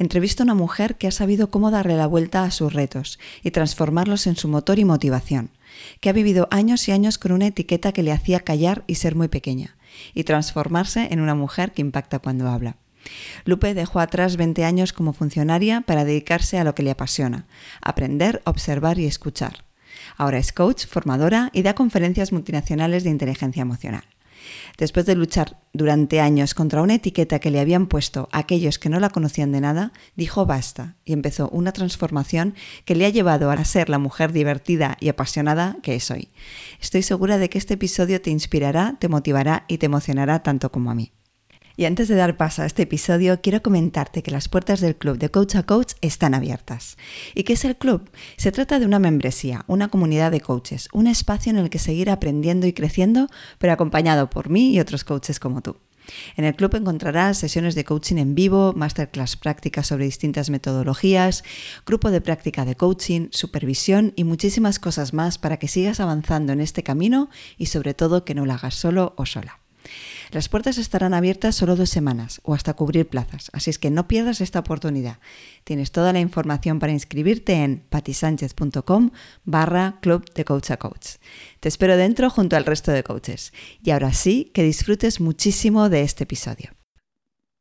Entrevisto a una mujer que ha sabido cómo darle la vuelta a sus retos y transformarlos en su motor y motivación, que ha vivido años y años con una etiqueta que le hacía callar y ser muy pequeña, y transformarse en una mujer que impacta cuando habla. Lupe dejó atrás 20 años como funcionaria para dedicarse a lo que le apasiona, aprender, observar y escuchar. Ahora es coach, formadora y da conferencias multinacionales de inteligencia emocional. Después de luchar durante años contra una etiqueta que le habían puesto aquellos que no la conocían de nada, dijo basta y empezó una transformación que le ha llevado a ser la mujer divertida y apasionada que es hoy. Estoy segura de que este episodio te inspirará, te motivará y te emocionará tanto como a mí. Y antes de dar paso a este episodio, quiero comentarte que las puertas del club de Coach a Coach están abiertas. ¿Y qué es el club? Se trata de una membresía, una comunidad de coaches, un espacio en el que seguir aprendiendo y creciendo, pero acompañado por mí y otros coaches como tú. En el club encontrarás sesiones de coaching en vivo, masterclass prácticas sobre distintas metodologías, grupo de práctica de coaching, supervisión y muchísimas cosas más para que sigas avanzando en este camino y sobre todo que no lo hagas solo o sola. Las puertas estarán abiertas solo dos semanas o hasta cubrir plazas, así es que no pierdas esta oportunidad. Tienes toda la información para inscribirte en patisánchez.com barra club de coach a coach. Te espero dentro junto al resto de coaches. Y ahora sí, que disfrutes muchísimo de este episodio.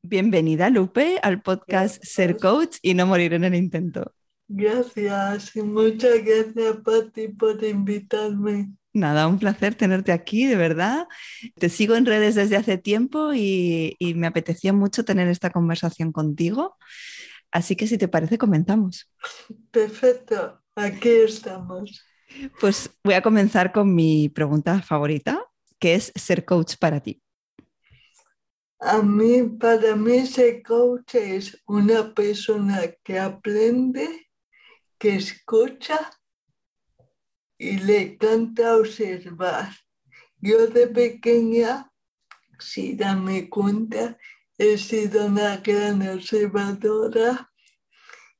Bienvenida Lupe al podcast Ser Coach y no morir en el intento. Gracias y muchas gracias Pati por invitarme. Nada, un placer tenerte aquí, de verdad. Te sigo en redes desde hace tiempo y, me apetecía mucho tener esta conversación contigo. Así que si te parece, comenzamos. Perfecto, aquí estamos. Pues voy a comenzar con mi pregunta favorita, que es ser coach para ti. A mí, para mí, ser coach es una persona que aprende, que escucha y le encanta observar. Yo de pequeña, si dame cuenta, he sido una gran observadora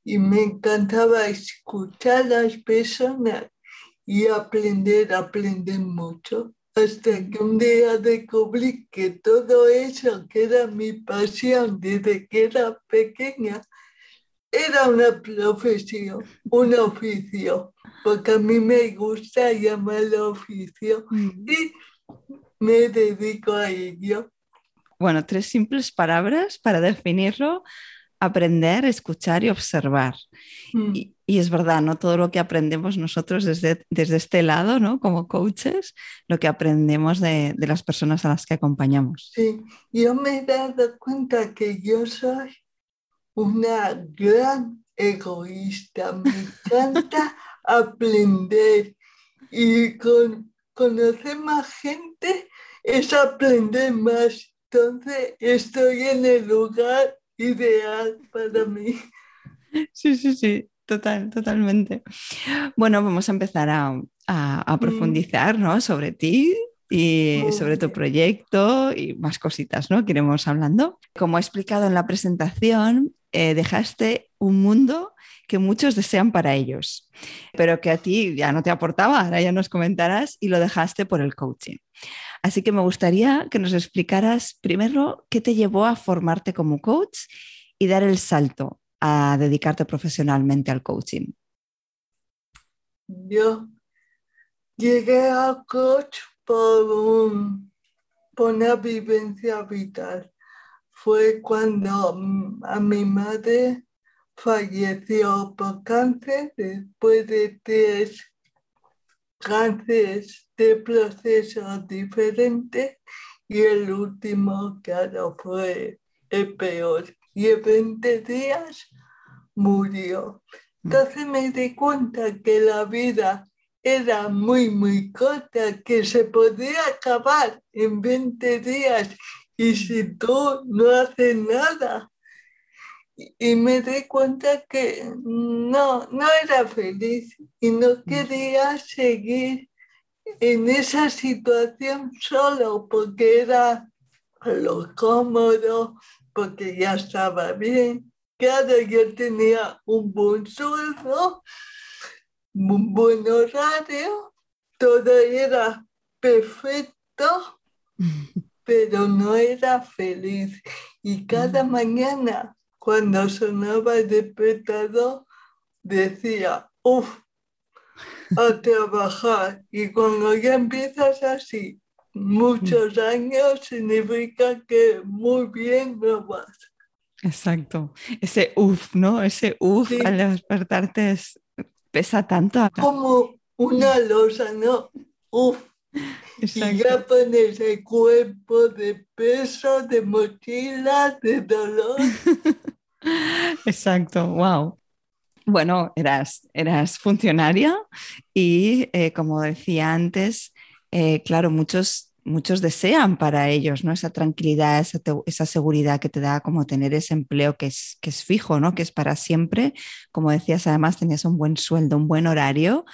y me encantaba escuchar a las personas y aprender, aprender mucho. Hasta que un día descubrí que todo eso que era mi pasión desde que era pequeña, era una profesión, un oficio, porque a mí me gusta llamarlo oficio mm. y me dedico a ello. Bueno, tres simples palabras para definirlo. Aprender, escuchar y observar. Mm. Y, es verdad, ¿no? Todo lo que aprendemos nosotros desde, desde este lado, ¿no? Como coaches, lo que aprendemos de, de las personas a las que acompañamos. Sí, yo me he dado cuenta que yo soy una gran egoísta. Me encanta aprender y con conocer más gente es aprender más. Entonces estoy en el lugar ideal para mí. Sí, sí, sí, total, totalmente. Bueno, vamos a empezar a, a, mm. profundizar ¿no? sobre ti, y sobre tu proyecto y más cositas, ¿no? Que iremos hablando. Como he explicado en la presentación, eh, dejaste un mundo que muchos desean para ellos, pero que a ti ya no te aportaba, ahora ya nos comentarás, y lo dejaste por el coaching. Así que me gustaría que nos explicaras primero qué te llevó a formarte como coach y dar el salto a dedicarte profesionalmente al coaching. Yo llegué al coach por, una vivencia vital fue cuando mm, a mi madre falleció por cáncer después de tres cánceres de procesos diferentes y el último, claro, fue el peor. Y en 20 días murió. Entonces me di cuenta que la vida era muy, muy corta, que se podía acabar en 20 días y si tú no haces nada. Y me di cuenta que no, no era feliz y no quería seguir en esa situación solo porque era lo cómodo, porque ya estaba bien. Claro, yo tenía un buen sueldo, un buen horario, todo era perfecto, pero no era feliz. Y cada mm. mañana, cuando sonaba el despertador, decía, uff, a trabajar. Y cuando ya empiezas así, muchos años, significa que muy bien lo vas. Exacto. Ese uff, ¿no? Ese uff al despertarte pesa tanto. Como una losa, ¿no? Uf. Y ya pones el cuerpo de peso, de mochila, de dolor. Exacto, wow. Bueno, eras, eras funcionaria y eh, como decía antes, eh, claro, muchos, muchos desean para ellos ¿no? esa tranquilidad, esa, esa, seguridad que te da como tener ese empleo que es, que es fijo, ¿no? que es para siempre. Como decías, además tenías un buen sueldo, un buen horario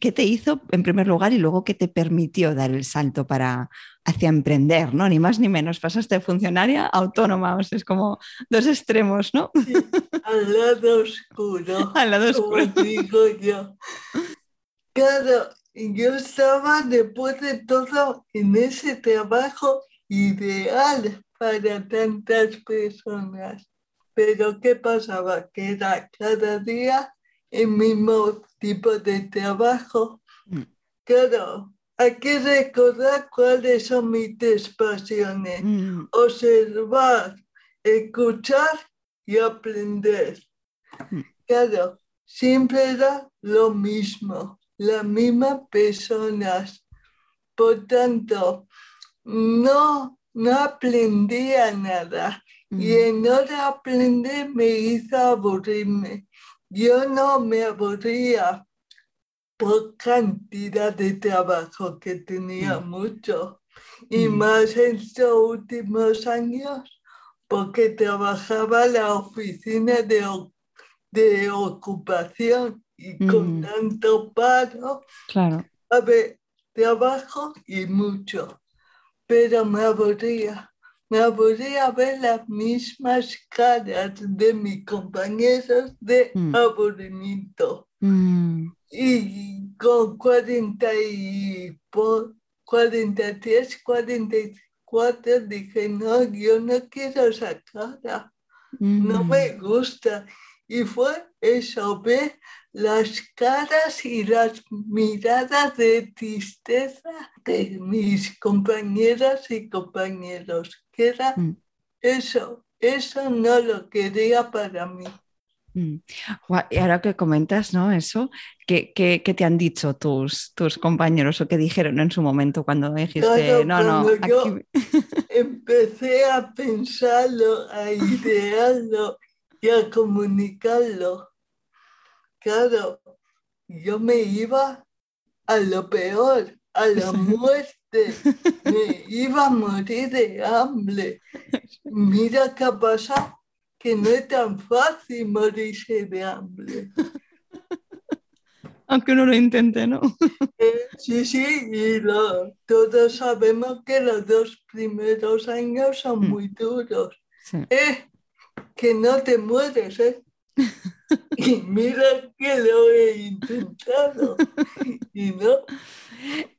¿qué te hizo en primer lugar y luego qué te permitió dar el salto para hacia emprender, ¿no? Ni más ni menos, pasaste de funcionaria a autónoma, o sea, es como dos extremos, ¿no? al lado oscuro. al lado oscuro. digo yo. Claro, yo estaba después de todo en ese trabajo ideal para tantas personas. Pero ¿qué pasaba? Que era cada día el mismo tipo de trabajo. Mm. Claro, hay que recordar cuáles son mis tres pasiones. Mm. Observar, escuchar y aprender. Mm. Claro, siempre era lo mismo, las mismas personas. Por tanto, no, no aprendía nada. Y en de aprender me hizo aburrirme. Yo no me aburría por cantidad de trabajo que tenía mm. mucho y mm. más en estos últimos años porque trabajaba en la oficina de, de ocupación y con mm. tanto paro. Claro. A ver, trabajo y mucho, pero me aburría me aburría ver las mismas caras de mis compañeros de mm. aburrimiento. Y con 40 y 43, 44 dije, no, yo no quiero esa cara, no me mm. gusta. Y fue eso, ver las caras y las miradas de tristeza de mis compañeras y compañeros, que era mm. eso, eso no lo quería para mí. Mm. Y ahora que comentas, ¿no? Eso, ¿qué, qué, te han dicho tus, tus compañeros o qué dijeron en su momento cuando dijiste, no, no? Yo empecé a pensarlo, a idearlo y a comunicarlo claro, yo me iba a lo peor, a la muerte, me iba a morir de hambre. Mira qué ha pasado, que no es tan fácil morirse de hambre. Aunque uno lo intente, ¿no? Eh, sí, sí, y todos sabemos que los dos primeros años son mm. muy duros. Eh, que no te mueres, ¿eh? Y mira que lo he intentado. Y no.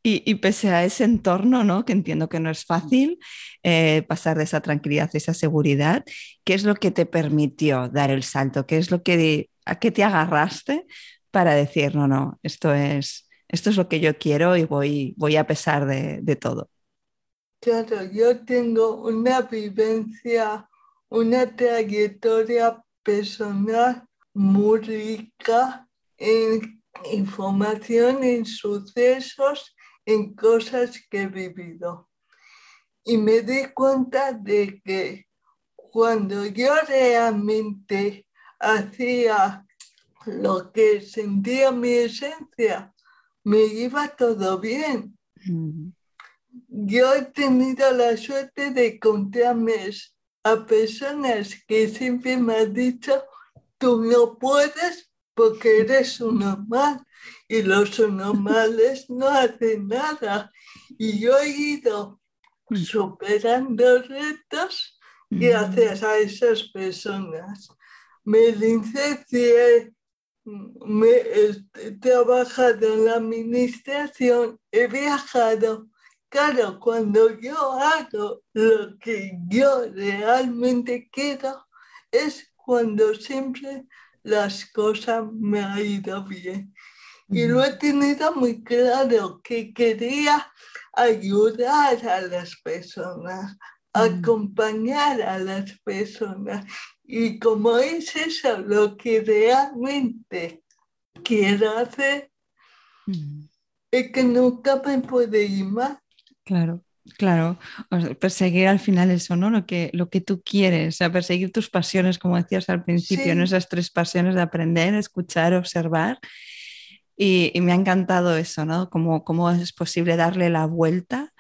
Y, pese a ese entorno, ¿no? que entiendo que no es fácil eh, pasar de esa tranquilidad, esa seguridad, ¿qué es lo que te permitió dar el salto? ¿Qué es lo que a qué te agarraste para decir, no, no, esto es, esto es lo que yo quiero y voy, voy a pesar de, de todo? Claro, yo tengo una vivencia, una trayectoria personal muy rica en información, en sucesos, en cosas que he vivido. Y me di cuenta de que cuando yo realmente hacía lo que sentía mi esencia, me iba todo bien. Yo he tenido la suerte de contarme a personas que siempre me han dicho, tú no puedes porque eres un normal y los normales no hacen nada. Y yo he ido mm. superando retos gracias a esas personas. Me licencié, me he trabajado en la administración, he viajado. Claro, cuando yo hago lo que yo realmente quiero, es cuando siempre las cosas me han ido bien. Y lo he tenido muy claro que quería ayudar a las personas, acompañar a las personas. Y como es eso lo que realmente quiero hacer, es que nunca me puede ir más. Claro. Claro, perseguir al final eso, ¿no? Lo que, lo que tú quieres, o sea, perseguir tus pasiones, como decías al principio, esas tres pasiones de aprender, escuchar, observar. Y, me ha encantado eso, ¿no? Cómo, cómo es posible darle la vuelta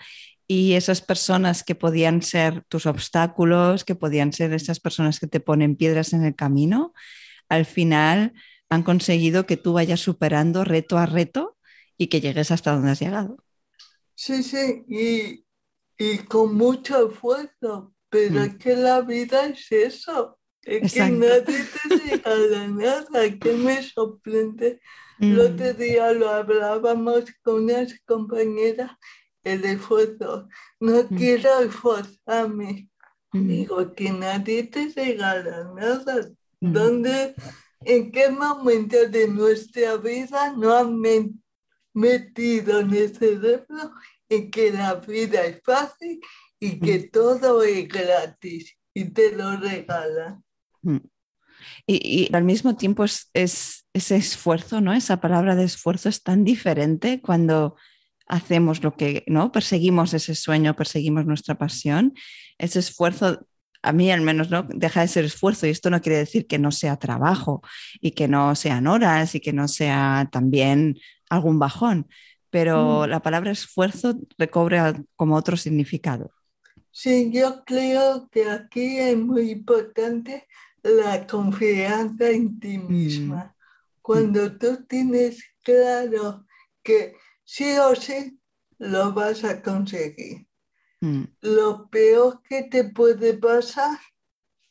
y esas personas que podían ser tus obstáculos, que podían ser esas personas que te ponen piedras en el camino, al final han conseguido que tú vayas superando reto a reto y que llegues hasta donde has llegado. Sí, sí, y, y con mucho esfuerzo, pero mm. es que la vida es eso, es que nadie te regala nada, que me sorprende. El otro mm. día lo hablábamos con unas compañeras, el esfuerzo, no mm. quiero esforzarme. Digo que nadie te regala nada. ¿Dónde, en qué momento de nuestra vida no han metido en el cerebro en que la vida es fácil y que mm. todo es gratis y te lo regalan. Mm. Y, al mismo tiempo es, ese esfuerzo, ¿no? Esa palabra de esfuerzo es tan diferente cuando hacemos lo que, ¿no? Perseguimos ese sueño, perseguimos nuestra pasión. Ese esfuerzo, a mí al menos, ¿no? Deja de ser esfuerzo y esto no quiere decir que no sea trabajo y que no sean horas y que no sea también algún bajón, pero mm. la palabra esfuerzo recobre como otro significado. Sí, yo creo que aquí es muy importante la confianza en ti mm. misma. Cuando tú tienes claro que sí o sí lo vas a conseguir. Mm. Lo peor que te puede pasar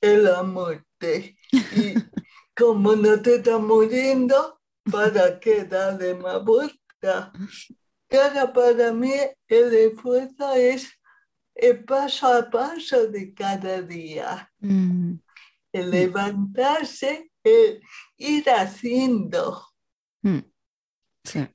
es la muerte. Y como no te estás muriendo, ¿para qué darle más vuelta? Claro, para mí el esfuerzo es el paso a paso de cada día. Mm. El levantarse, el ir haciendo. Mm.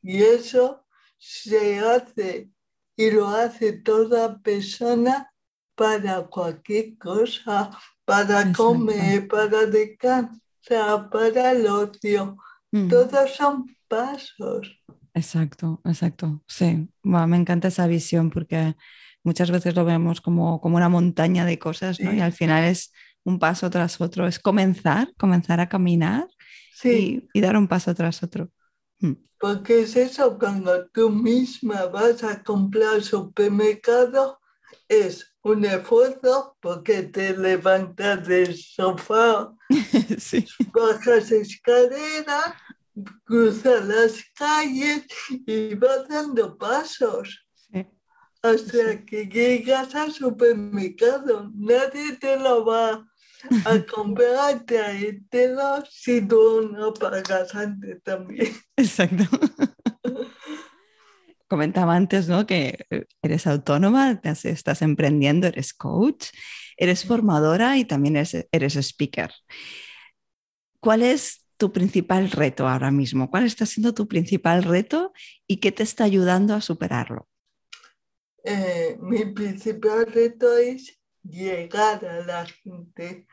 Y eso se hace y lo hace toda persona para cualquier cosa, para comer, para descansar, para el ocio. Mm. Todos son pasos. Exacto, exacto. Sí, me encanta esa visión porque muchas veces lo vemos como, como una montaña de cosas, ¿no? Y al final es un paso tras otro, es comenzar, comenzar a caminar y, dar un paso tras otro. Mm. Porque es eso, cuando tú misma vas a comprar supermercado, es un esfuerzo porque te levantas del sofá, bajas escaleras, cruza las calles y vas dando pasos. Hasta que llegas al supermercado, nadie te lo va a comprar, traértelo si tú no pagas antes también. Exacto. Comentaba antes ¿no? que eres autónoma, estás emprendiendo, eres coach, eres formadora y también eres, eres speaker. ¿Cuál es tu principal reto ahora mismo? ¿Cuál está siendo tu principal reto y qué te está ayudando a superarlo? Eh, mi principal reto es llegar a la gente,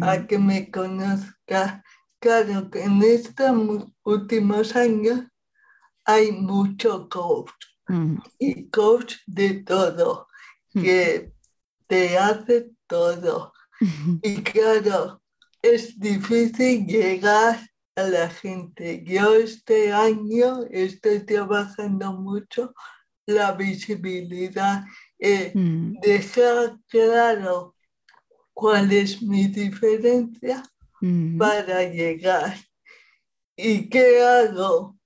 a Mm, que me conozca. Claro que en estos últimos años hay mucho coach mm, y coach de todo, mm. que te hace todo. Y claro, es difícil llegar a la gente. Yo este año estoy trabajando mucho la visibilidad, eh, Mm, dejar claro cuál es mi diferencia mm, para llegar. ¿Y qué hago?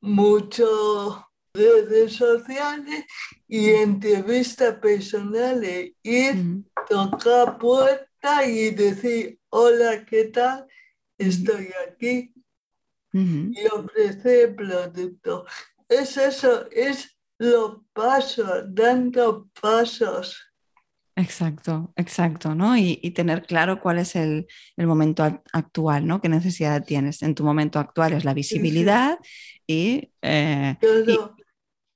Mucho redes sociales y entrevistas personales. Ir, mm, tocar y decir, hola, ¿qué tal? Estoy aquí y ofrecer productos. Es eso, es los pasos, dando pasos. Exacto, exacto, ¿no? Y, y tener claro cuál es el, el momento ac- actual, ¿no? ¿Qué necesidad tienes? En tu momento actual es la visibilidad y, eh, y- Todo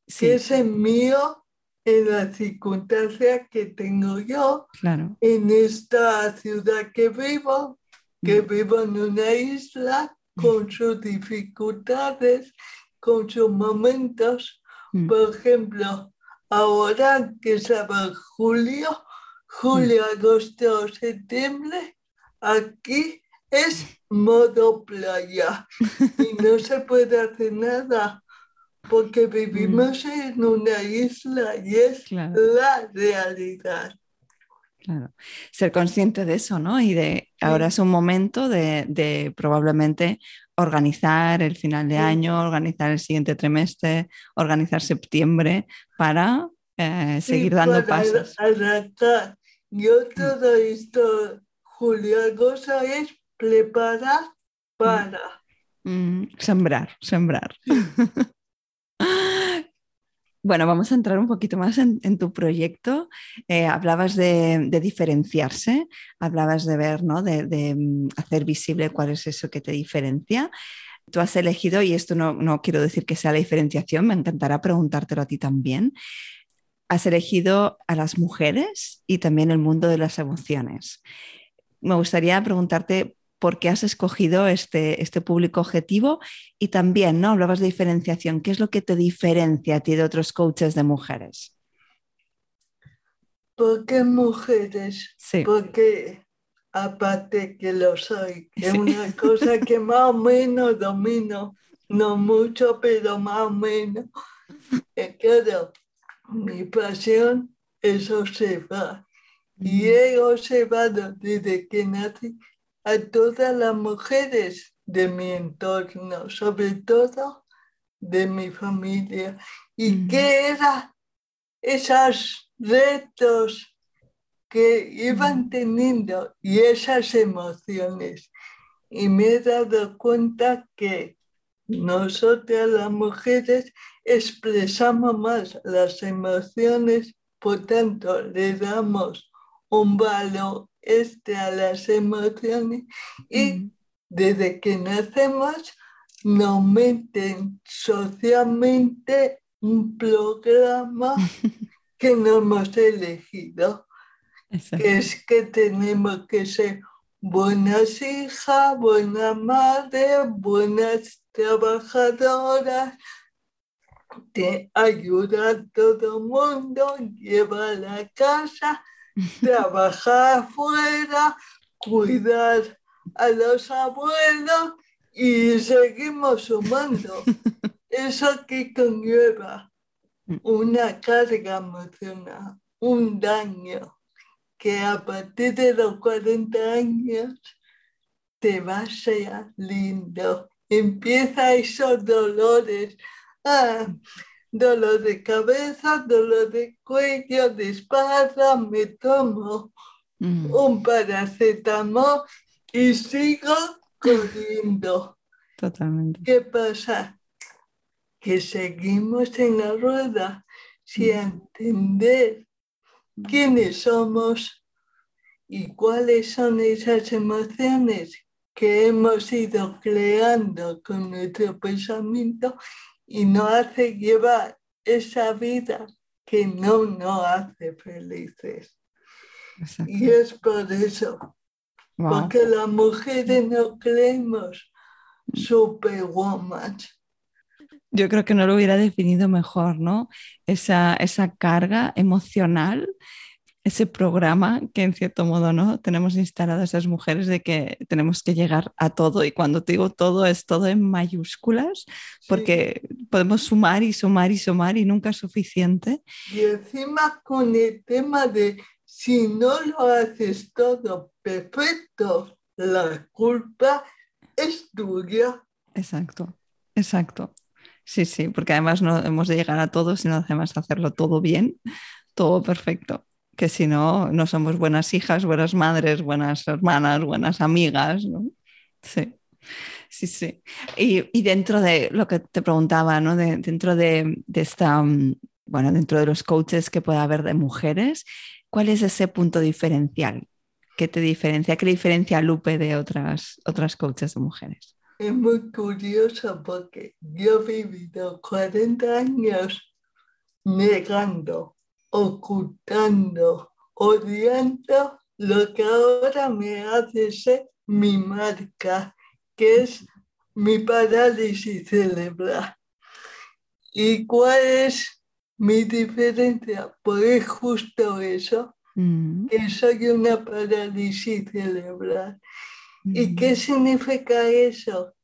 sí, que es el mío en las circunstancias que tengo yo claro. en esta ciudad que vivo, que Mm, vivo en una isla con sus dificultades, con sus momentos. mm, Por ejemplo, ahora que estaba julio, julio, agosto, septiembre, aquí es modo playa y no se puede hacer nada porque vivimos en una isla y es Claro. la realidad. Claro. Ser consciente de eso, ¿no? Y de ahora es un momento de, de probablemente organizar el final de Sí. año, organizar el siguiente trimestre, organizar septiembre para eh, Sí, seguir dando para pasos. arrancar. Yo todo esto, Julio, agosto es preparar para. Mm, sembrar, sembrar. Bueno, vamos a entrar un poquito más en, tu proyecto. Eh, hablabas de, de diferenciarse, hablabas de ver, ¿no? De, de, mm, hacer visible cuál es eso que te diferencia. Tú has elegido, y esto no, no quiero decir que sea la diferenciación, me encantará preguntártelo a ti también. Has elegido a las mujeres y también el mundo de las emociones. Me gustaría preguntarte por qué has escogido este, este público objetivo y también, ¿no? Hablabas de diferenciación. ¿Qué es lo que te diferencia a ti de otros coaches de mujeres? ¿Por qué mujeres? Sí. Porque aparte que lo soy, que es Sí. una cosa que más o menos domino, no mucho, pero más o menos. Eh, claro, mi pasión es observar. Y he observado desde que nací a todas las mujeres de mi entorno, sobre todo de mi familia. ¿Y Mm. qué eran esos retos que iban teniendo y esas emociones? Y me he dado cuenta que nosotras las mujeres expresamos más las emociones, por tanto le damos un valor este a las emociones y Mm. desde que nacemos nos meten socialmente un programa que no hemos elegido, Exacto. que es que tenemos que ser buenas hijas, buenas madres, buenas trabajadoras, te ayuda a todo el mundo, lleva a la casa, trabajar afuera, cuidar a los abuelos y seguimos sumando. Eso que conlleva una carga emocional, un daño que a partir de los 40 años te va a ser lindo. Empieza esos dolores. Ah, dolor de cabeza, dolor de cuello, de espalda, me tomo Mm. un paracetamol y sigo corriendo. Totalmente. ¿Qué pasa? Que seguimos en la rueda sin entender quiénes somos y cuáles son esas emociones que hemos ido creando con nuestro pensamiento y nos hace llevar esa vida que no nos hace felices. Exacto. Y es por eso Porque las mujeres no creemos superwoman. Yo creo que no lo hubiera definido mejor, ¿no? Esa, esa carga emocional ese programa que en cierto modo no tenemos instalado esas mujeres de que tenemos que llegar a todo y cuando te digo todo es todo en mayúsculas porque podemos sumar y sumar y sumar y nunca es suficiente. Y encima con el tema de si no lo haces todo perfecto, la culpa es tuya. Exacto, exacto. Sí, sí, porque además no hemos de llegar a todo si no hacemos hacerlo todo bien, todo perfecto que si no, no somos buenas hijas, buenas madres, buenas hermanas, buenas amigas, ¿no? Sí, sí, sí. Y, dentro de lo que te preguntaba, ¿no? dentro de, esta, mm, bueno, dentro de los coaches que pueda haber de mujeres, ¿cuál es ese punto diferencial? ¿Qué te diferencia? ¿Qué diferencia Lupe de otras, otras coaches de mujeres? Es muy curioso porque yo he vivido 40 años negando ocultando, odiando lo que ahora me hace ser mi marca, que es mi parálisis cerebral. ¿Y cuál es mi diferencia? Pues justo eso, mm. que soy una parálisis cerebral. ¿Y mm. qué significa eso?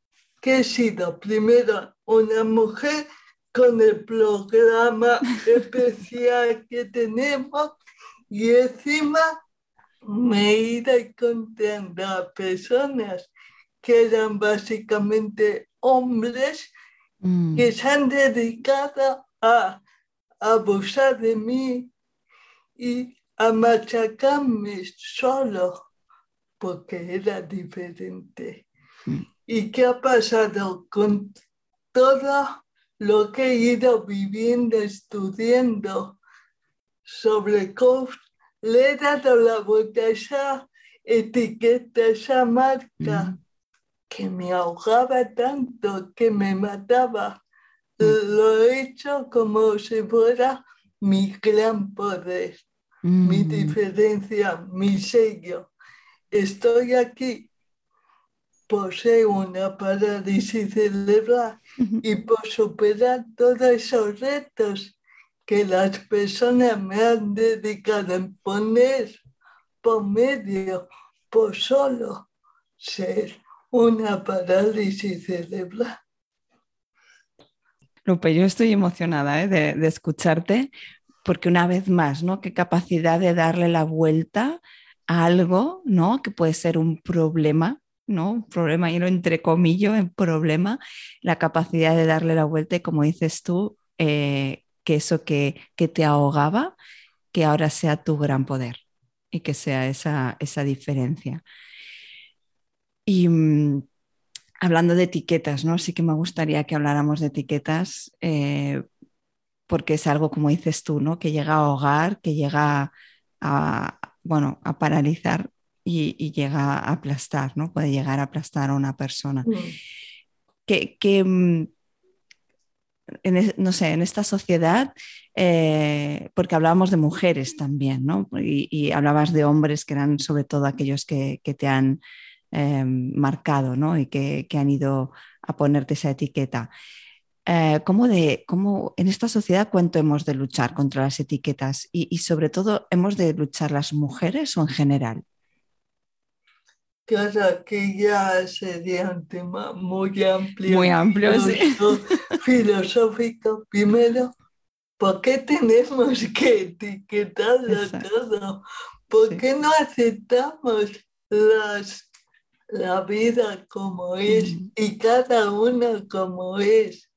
Que he sido primero una mujer con el programa especial que tenemos y encima me he ido encontrando a personas que eran básicamente hombres mm. que se han dedicado a abusar de mí y a machacarme solo porque era diferente. Mm. ¿Y qué ha pasado con todo lo que he ido viviendo, estudiando sobre coach, le he dado la vuelta a esa etiqueta, esa marca que me ahogaba tanto, que me mataba. Lo he hecho como si fuera mi gran poder, mi diferencia, mi sello. Estoy aquí posee una parálisis cerebral y por superar todos esos retos que las personas me han dedicado en poner por medio, por solo ser una parálisis cerebral. Lupe, yo estoy emocionada ¿eh? de, de, escucharte porque una vez más, ¿no? Qué capacidad de darle la vuelta a algo, ¿no? Que puede ser un problema ¿no? Problema, y lo entrecomillo en problema, la capacidad de darle la vuelta y como dices tú, eh, que eso que, te ahogaba, que ahora sea tu gran poder y que sea esa, diferencia. Y mm, hablando de etiquetas, ¿no? Sí que me gustaría que habláramos de etiquetas eh, porque es algo, como dices tú, ¿no? Que llega a ahogar, que llega a, bueno, a paralizar y, llega a aplastar, ¿no? Puede llegar a aplastar a una persona. Mm. Que, mm, en, no sé, en esta sociedad, eh, porque hablábamos de mujeres también, ¿no? Y, hablabas de hombres que eran sobre todo aquellos que, te han eh, marcado, ¿no? Y que, han ido a ponerte esa etiqueta. Eh, ¿cómo, de, ¿Cómo en esta sociedad cuánto hemos de luchar contra las etiquetas y, y sobre todo hemos de luchar las mujeres o en general? Claro, que ya sería un tema muy amplio. Muy amplio, sí. Filosófico. Primero, ¿por qué tenemos que etiquetarlo todo? ¿Por qué no aceptamos las, la vida como es y cada uno como es?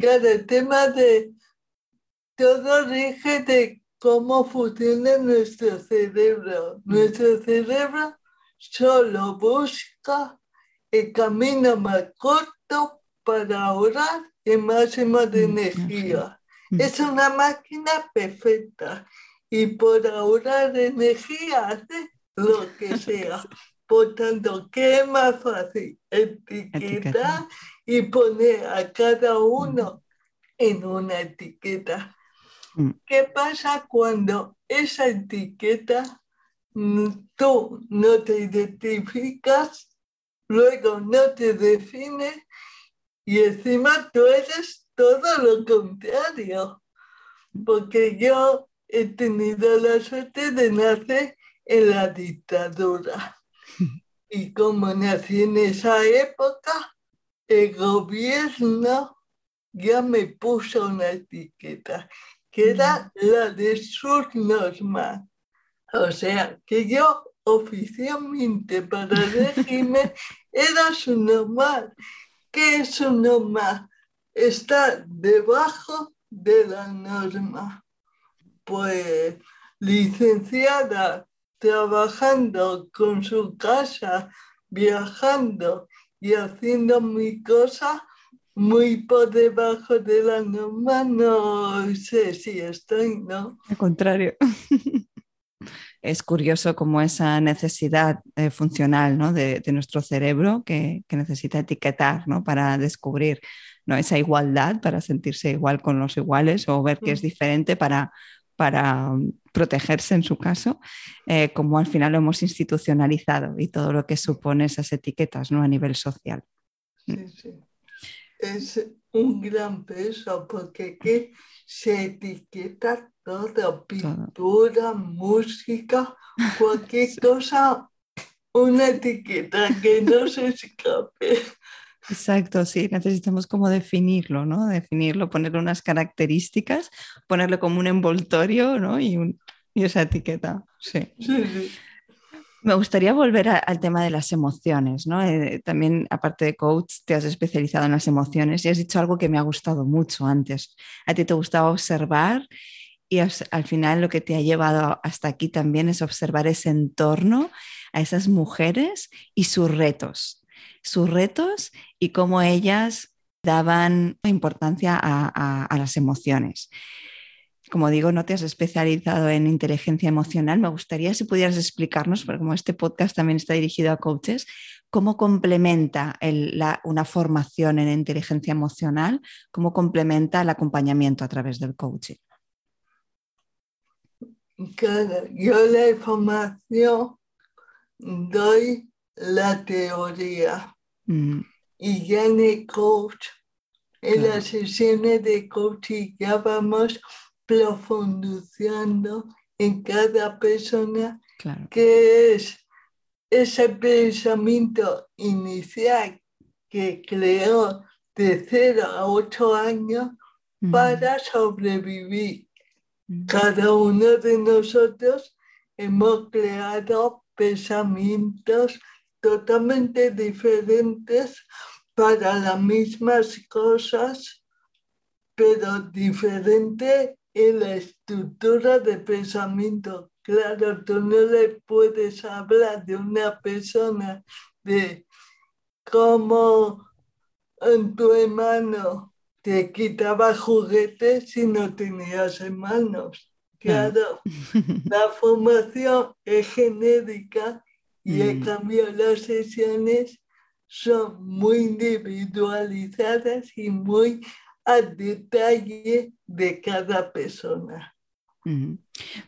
Cada tema de todo rige de cómo funciona nuestro cerebro. Nuestro cerebro solo busca el camino más corto para ahorrar el máximo de energía. Es una máquina perfecta y por ahorrar energía hace lo que sea. Por tanto, ¿qué es más fácil? Etiquetar y poner a cada uno en una etiqueta. ¿Qué pasa cuando esa etiqueta tú no te identificas, luego no te defines y encima tú eres todo lo contrario. Porque yo he tenido la suerte de nacer en la dictadura. Y como nací en esa época, el gobierno ya me puso una etiqueta, que era la de sus normas. O sea, que yo oficialmente para el régimen era su normal. ¿Qué es su norma? Está debajo de la norma. Pues licenciada, trabajando con su casa, viajando y haciendo mi cosa muy por debajo de la norma, no sé si estoy, ¿no? Al contrario. es curioso como esa necesidad eh, funcional ¿no? de, nuestro cerebro que, necesita etiquetar ¿no? para descubrir ¿no? esa igualdad, para sentirse igual con los iguales o ver que es mm. diferente para, para um, protegerse en su caso, eh, como al final lo hemos institucionalizado y todo lo que supone esas etiquetas ¿no? a nivel social. Sí, sí. Es un gran peso porque aquí se etiqueta todo, pintura, música, cualquier cosa, una etiqueta que no se escape. Exacto, sí, necesitamos como definirlo, ¿no? Definirlo, ponerle unas características, ponerle como un envoltorio, ¿no? Y, y esa etiqueta, sí. Sí, sí. Me gustaría volver al tema de las emociones, ¿no? Eh, también, aparte de coach, te has especializado en las emociones y has dicho algo que me ha gustado mucho antes. A ti te gustaba observar y al final lo que te ha llevado hasta aquí también es observar ese entorno a esas mujeres y sus retos, sus retos y cómo ellas daban importancia a, las emociones como digo, no te has especializado en inteligencia emocional. Me gustaría si pudieras explicarnos, porque como este podcast también está dirigido a coaches, cómo complementa una formación en inteligencia emocional, cómo complementa el acompañamiento a través del coaching. Claro, yo la información doy la teoría mm. y ya en el coach, en las sesiones de coaching ya vamos profundizando en cada persona, que es ese pensamiento inicial que creó de 0 a 8 años para sobrevivir. Cada uno de nosotros hemos creado pensamientos totalmente diferentes para las mismas cosas, pero diferentes en la estructura de pensamiento. Claro, tú no le puedes hablar de una persona de cómo en tu hermano te quitaba juguetes si no tenías hermanos. Claro, la formación es genérica y en mm. cambio las sesiones son muy individualizadas y muy al detalle de cada persona.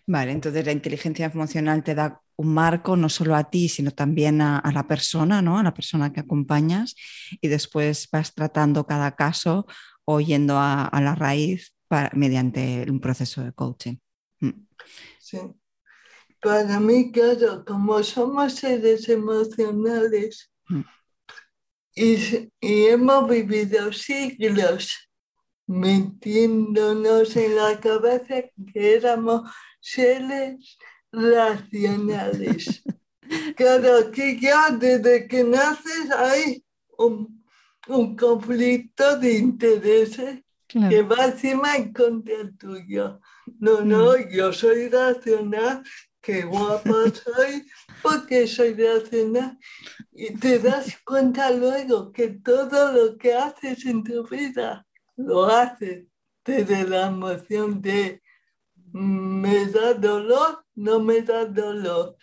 Vale, entonces la inteligencia emocional te da un marco no solo a ti, sino también a, la persona, ¿no? A la persona que acompañas y después vas tratando cada caso o yendo a, la raíz mediante un proceso de coaching. Mm. Sí. Para mí, claro, como somos seres emocionales mm. y, y hemos vivido siglos metiéndonos en la cabeza que éramos seres racionales. Claro que ya desde que naces hay un, conflicto de intereses que va encima en contra tuyo. No, no, mm. yo soy racional, qué guapa soy porque soy racional. Y te das cuenta luego que todo lo que haces en tu vida lo hace desde la emoción de me da dolor, no me da dolor,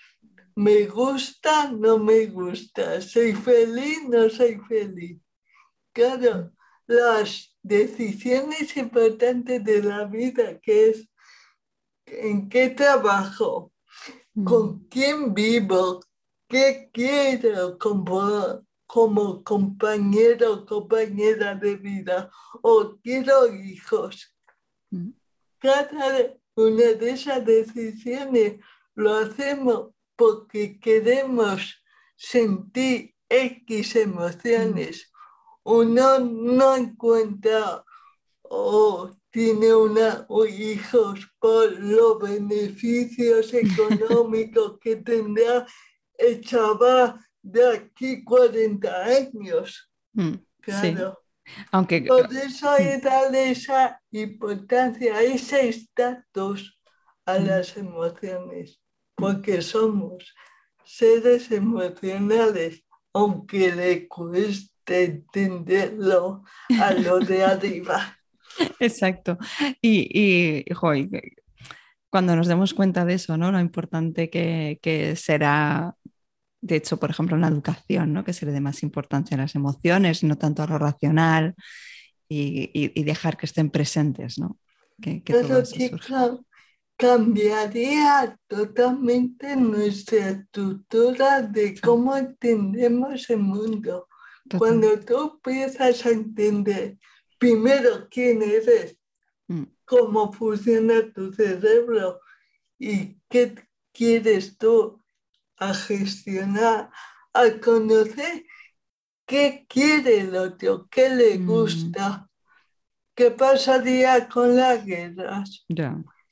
me gusta, no me gusta, soy feliz, no soy feliz. Claro, las decisiones importantes de la vida, que es en qué trabajo, mm. con quién vivo, qué quiero como, como compañero o compañera de vida, o quiero hijos. Mm. Cada una de esas decisiones lo hacemos porque queremos sentir X emociones. Uno no encuentra o tiene una, hijos por los beneficios económicos que tendrá el chaval de aquí 40 años. Mm, claro. Aunque, Por eso hay que darle esa importancia, ese estatus a mm. las emociones, porque somos seres emocionales, aunque le cueste entenderlo a lo de arriba. Exacto. Y, cuando nos demos cuenta de eso, ¿no? Lo importante que, será, de hecho, por ejemplo, en la educación, ¿no? Que se le dé más importancia a las emociones, no tanto a lo racional, y, dejar que estén presentes, ¿no? Que, cambiaría totalmente nuestra estructura de cómo entendemos el mundo. Cuando tú empiezas a entender primero quién eres, mm. cómo funciona tu cerebro y qué quieres tú a gestionar, a conocer qué quiere el otro, qué le mm. gusta, qué pasaría con las guerras,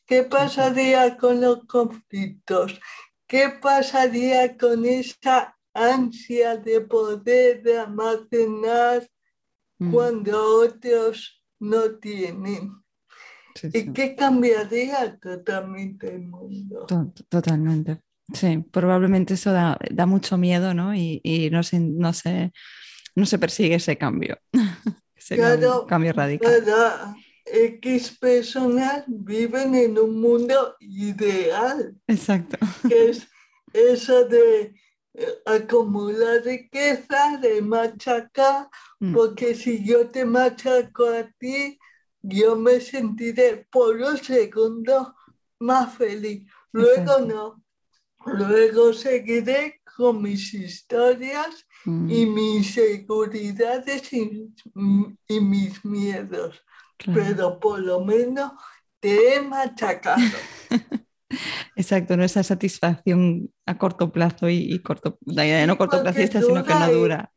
qué pasaría con los conflictos, qué pasaría con esa ansia de poder de almacenar Mm. cuando otros no tienen. ¿Y qué cambiaría totalmente el mundo? Totalmente. Sí, probablemente eso da, mucho miedo, ¿no? Y, no, se, no, se, no se persigue ese cambio. claro, cambio radical. X personas viven en un mundo ideal. Exacto. Que es eso de acumular riqueza, de machacar, mm. porque si yo te machaco a ti, yo me sentiré por un segundo más feliz. Luego no. Luego seguiré con mis historias y mm. mis inseguridades y, mis miedos. Pero por lo menos te he machacado. Exacto, no esa satisfacción a corto plazo y, corto, no cortoplacista, sino que no dura.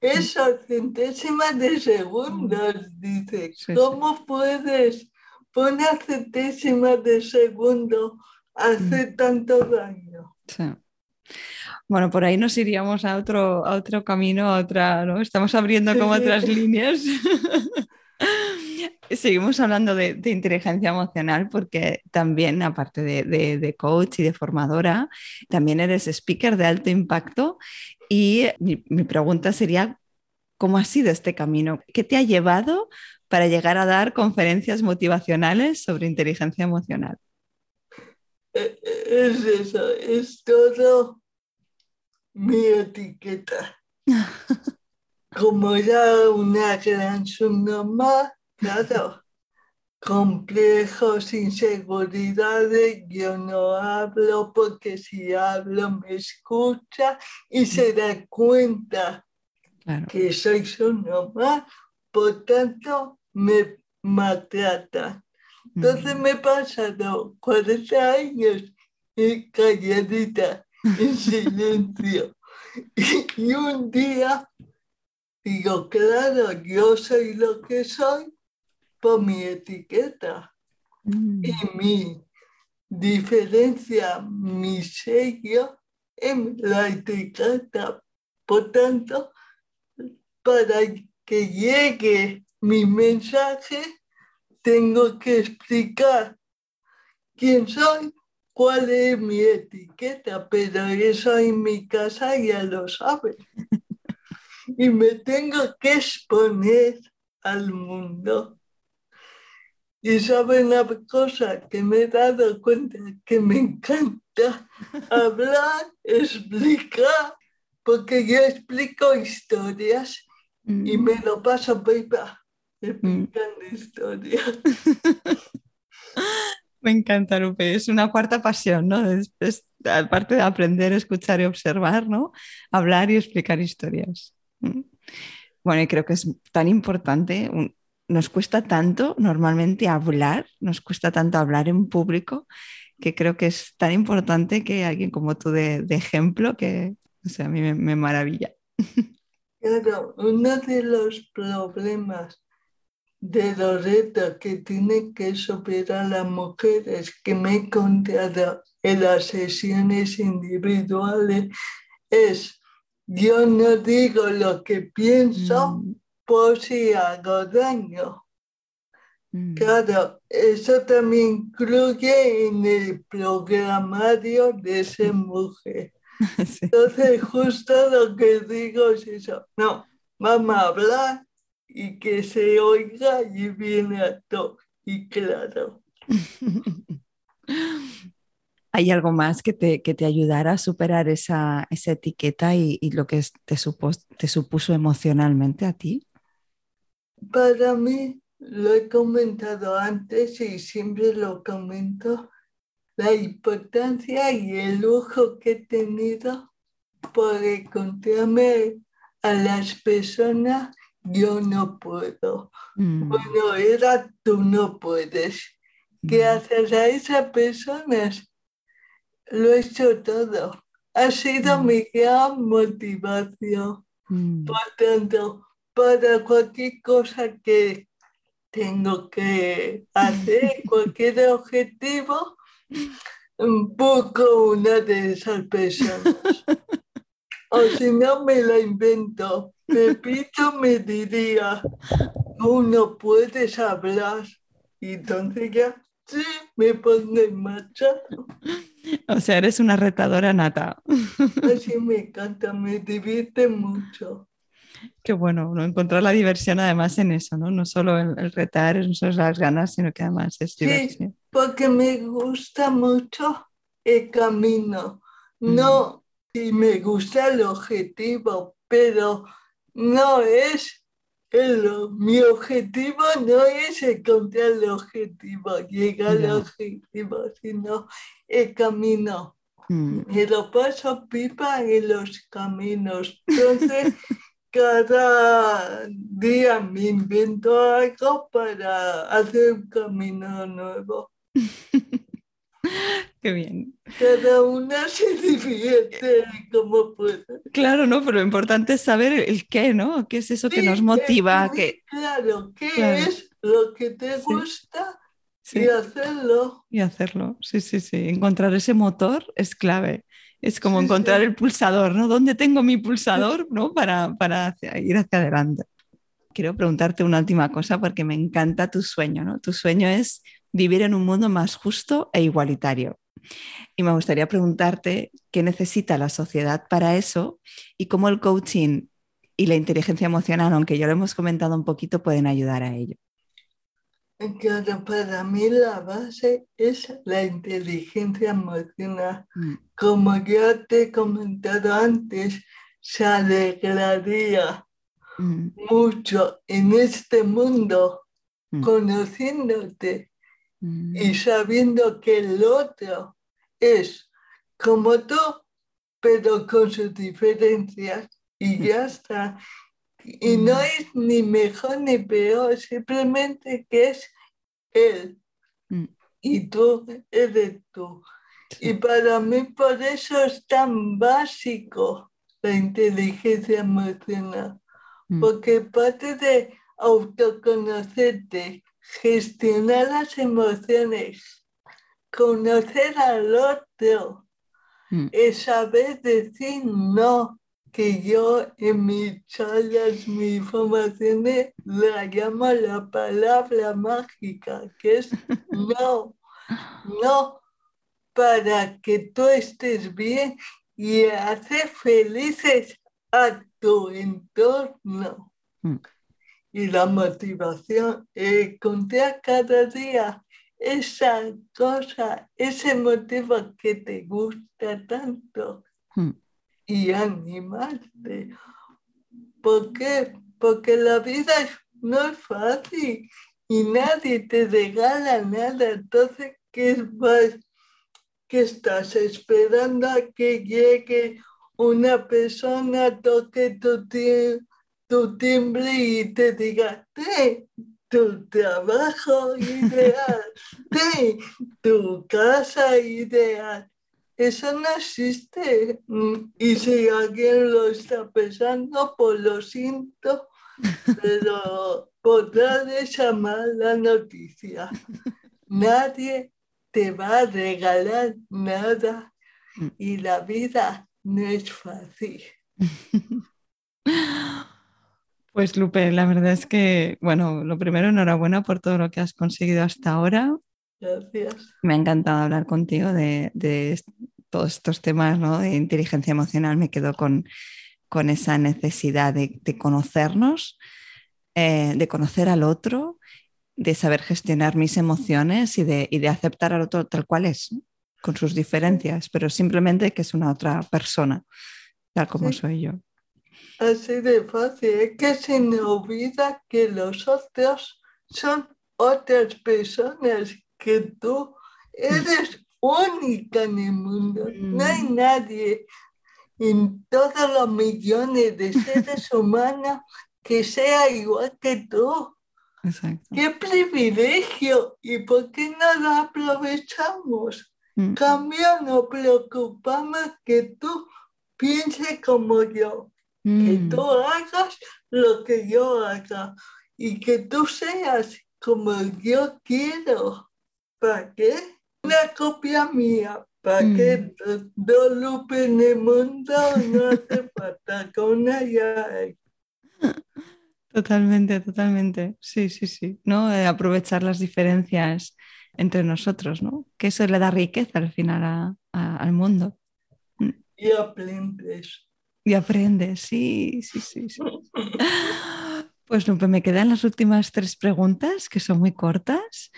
Eso, centésimas de segundos, dice. ¿Cómo puedes poner centésimas de segundo hace mm. tanto daño? Bueno, por ahí nos iríamos a otro, a otro camino, a otra, ¿no? Estamos abriendo como otras líneas. Seguimos hablando de, inteligencia emocional porque también, aparte de, coach y de formadora, también eres speaker de alto impacto. Y mi, pregunta sería, ¿cómo ha sido este camino? ¿Qué te ha llevado para llegar a dar conferencias motivacionales sobre inteligencia emocional? Eh, eh, es eso, es todo mi etiqueta. Como ya una gran subnormal, Claro, complejos, inseguridades, yo no hablo porque si hablo me escucha y se da cuenta que soy su mamá, por tanto me maltrata. Entonces me he pasado 40 años calladita, en silencio. y un día digo, claro, yo soy lo que soy por mi etiqueta mm. y mi diferencia, mi sello en la etiqueta. Por tanto, para que llegue mi mensaje, tengo que explicar quién soy, cuál es mi etiqueta, pero eso en mi casa ya lo saben. y me tengo que exponer al mundo. Y saben una cosa que me he dado cuenta que me encanta hablar, explicar, porque yo explico historias y mm. me lo paso pipa explicando mm. historias. Me encanta, Lupe. Es una cuarta pasión, ¿no? aparte de aprender, escuchar y observar, ¿no? Hablar y explicar historias. Mm. Bueno, y creo que es tan importante, nos cuesta tanto normalmente hablar, nos cuesta tanto hablar en público, que creo que es tan importante que alguien como tú de, ejemplo, que o sea, a mí me maravilla. Claro, uno de los problemas de los retos que tienen que superar las mujeres que me he encontrado en las sesiones individuales es yo no digo lo que pienso mm. Por si hago daño. Mm. Claro, eso también incluye en el programario de esa mujer. Entonces, justo lo que digo es eso. No, vamos a hablar y que se oiga y viene a todo y claro. ¿Hay algo más que te, que te ayudara a superar esa, esa etiqueta y, y, lo que te, supo, te supuso emocionalmente a ti? Para mí, lo he comentado antes y siempre lo comento, la importancia y el lujo que he tenido por encontrarme a las personas, yo no puedo. Mm. Bueno, era tú no puedes. ¿Qué mm. haces a esas personas? Lo he hecho todo. Ha sido mm. mi gran motivación. Por tanto, para cualquier cosa que tengo que hacer, cualquier objetivo, poco una de esas personas. o si no me la invento. Pepito me diría, tú no puedes hablar. Y entonces ya, sí, me pongo en marcha. O sea, eres una retadora nata. Así me encanta, me divierte mucho. Qué bueno, ¿no? encontrar la diversión además en eso, ¿no? No solo el, retar, no solo las ganas, sino que además es diversión porque me gusta mucho el camino. No, si me gusta el objetivo, pero no es el, mi objetivo no es encontrar el objetivo, llegar al objetivo, sino el camino. Mm. Y lo paso pipa en los caminos. Entonces, cada día me invento algo para hacer un camino nuevo. Qué bien. Cada una se divierte como puede. Claro, ¿no? Pero lo importante es saber el qué, ¿no? ¿Qué es eso que nos motiva? Que... Claro, ¿qué es lo que te gusta? Y hacerlo. Y hacerlo, sí, sí, sí. Encontrar ese motor es clave. Es como encontrar el pulsador, ¿no? ¿Dónde tengo mi pulsador, ¿no? Para, para ir hacia adelante. Quiero preguntarte una última cosa porque me encanta tu sueño, ¿no? Tu sueño es vivir en un mundo más justo e igualitario. Y me gustaría preguntarte qué necesita la sociedad para eso y cómo el coaching y la inteligencia emocional, aunque ya lo hemos comentado un poquito, pueden ayudar a ello. Claro, para mí la base es la inteligencia emocional. Mm. Como ya te he comentado antes, se alegraría mm. mucho en este mundo mm. conociéndote y sabiendo que el otro es como tú, pero con sus diferencias y ya está. Y no mm. es ni mejor ni peor, simplemente que es él y tú eres tú. Y para mí por eso es tan básico la inteligencia emocional, porque parte de autoconocerte gestionar las emociones, conocer al otro, mm. es saber decir no, que yo en mis charlas, mis informaciones, la llamo la palabra mágica, que es no, no, para que tú estés bien y hacer felices a tu entorno. Mm y la motivación, encontrar cada día esa cosa, ese motivo que te gusta tanto hmm. Y animarte. ¿Por qué? Porque la vida no es fácil y nadie te regala nada. Entonces, que, que estás esperando a que llegue una persona, toque tu, tu timbre y te diga, tu trabajo ideal, tu casa ideal. Eso no existe. Y si alguien lo está pensando, pues lo siento, pero podrá llamar la noticia. Nadie te va a regalar nada y la vida no es fácil. Pues Lupe, la verdad es que, bueno, lo primero, enhorabuena por todo lo que has conseguido hasta ahora. Gracias. Me ha encantado hablar contigo de, todos estos temas ¿no? de inteligencia emocional. Me quedo con, con esa necesidad de, conocernos, eh, de conocer al otro, de saber gestionar mis emociones y de, y de aceptar al otro tal cual es, con sus diferencias, pero simplemente que es una otra persona, tal como soy yo. Así de fácil, es que se me olvida que los otros son otras personas, que tú eres única en el mundo. No hay mm. nadie en todos los millones de seres humanos que sea igual que tú. Exacto. ¡Qué privilegio! ¿Y por qué no lo aprovechamos? Mm. Cambio, no preocupamos que tú pienses como yo que mm. tú hagas lo que yo haga y que tú seas como yo quiero. ¿Para qué? Una copia mía. ¿Para mm. qué? Dos lupes en el mundo no hace falta con una ya Totalmente, totalmente. Sí, sí, sí. ¿No? Eh, aprovechar las diferencias entre nosotros, ¿no? Que eso le da riqueza al final al mundo. Mm. Y aprendes y aprendes, sí, sí, sí. sí. Pues me quedan las últimas tres preguntas que son muy cortas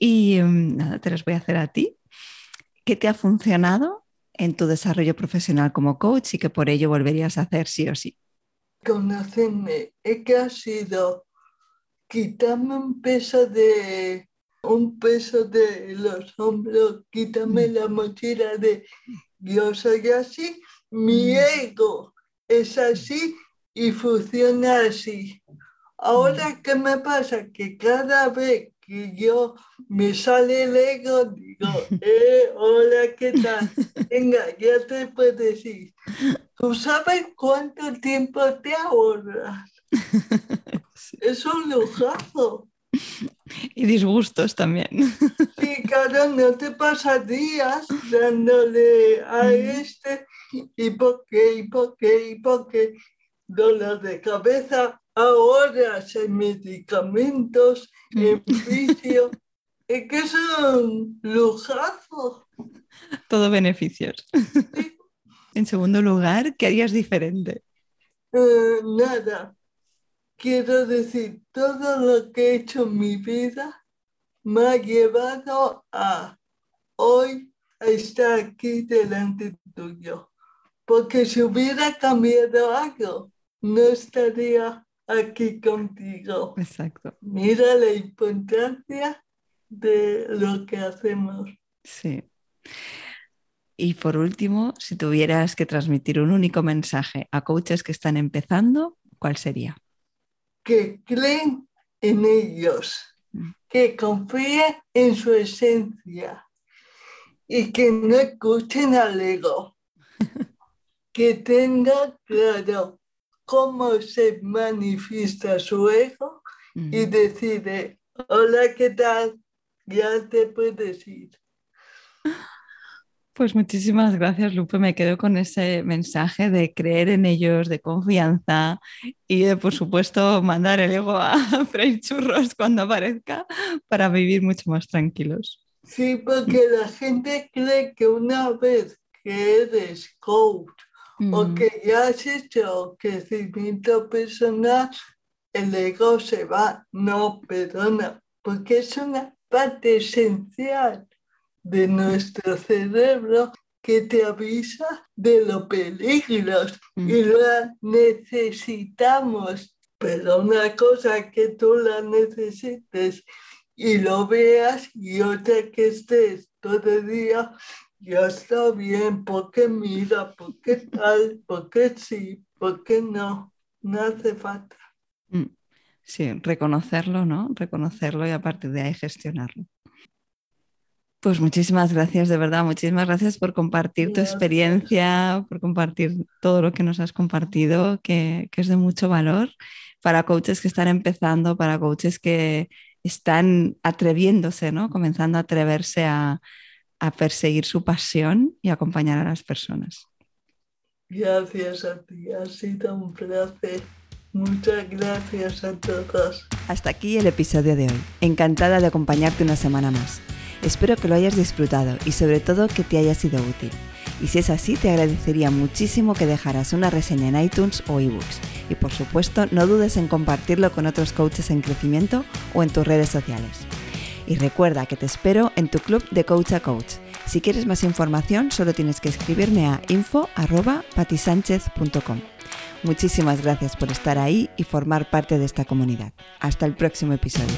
y em, nada, te las voy a hacer a ti. ¿Qué te ha funcionado en tu desarrollo profesional como coach y que por ello volverías a hacer sí o sí? Conocerme, es que ha sido quitarme un peso de un peso de los hombros, quitarme mm. la mochila de yo soy así mi mm. ego es así y funciona así. Ahora, mm. ¿qué me pasa? Que cada vez que yo me sale el ego, digo, eh, hola, ¿qué tal? Venga, ya te puedes ir. ¿Tú sabes cuánto tiempo te ahorras? Es un lujazo. Y disgustos también. Sí, claro, no te pasas días dándole a este y por qué, y por qué, y por qué. Dolor de cabeza, ahora en medicamentos, en vicio. es que es un lujazo. Todo beneficios. en segundo lugar, ¿qué harías diferente? Eh, nada. Quiero decir, todo lo que he hecho en mi vida me ha llevado a hoy estar aquí delante tuyo porque si hubiera cambiado algo, no estaría aquí contigo. Exacto. Mira la importancia de lo que hacemos. Sí. Y por último, si tuvieras que transmitir un único mensaje a coaches que están empezando, ¿cuál sería? Que creen en ellos, mm. que confíen en su esencia y que no escuchen al ego. que tenga claro cómo se manifiesta su ego y decide, hola, ¿qué tal? Ya te puedes ir. Pues muchísimas gracias, Lupe. Me quedo con ese mensaje de creer en ellos, de confianza y de, por supuesto, mandar el ego a freír churros cuando aparezca para vivir mucho más tranquilos. Sí, porque la gente cree que una vez que eres coach o que ya has hecho crecimiento personal, el ego se va. No, perdona, porque es una parte esencial de nuestro cerebro que te avisa de los peligros mm. y la necesitamos. Pero una cosa que tú la necesites y lo veas y otra que estés todo el día, ya está bien, porque mira, porque tal, porque sí, porque no, no hace falta. Mm, sí, reconocerlo, ¿no? Reconocerlo y a partir de ahí gestionarlo. Pues muchísimas gracias, de verdad, muchísimas gracias por compartir tu experiencia, por compartir todo lo que nos has compartido, que, es de mucho valor para coaches que están empezando, para coaches que están atreviéndose, ¿no? Comenzando a atreverse a, a perseguir su pasión y acompañar a las personas. Gracias a ti, ha sido un placer. Muchas gracias a todos. Hasta aquí el episodio de hoy. Encantada de acompañarte una semana más. Espero que lo hayas disfrutado y sobre todo que te haya sido útil. Y si es así, te agradecería muchísimo que dejaras una reseña en iTunes o ebooks. Y por supuesto, no dudes en compartirlo con otros coaches en crecimiento o en tus redes sociales. Y recuerda que te espero en tu club de Coach a Coach. Si quieres más información, solo tienes que escribirme a info.patisánchez.com. Muchísimas gracias por estar ahí y formar parte de esta comunidad. Hasta el próximo episodio.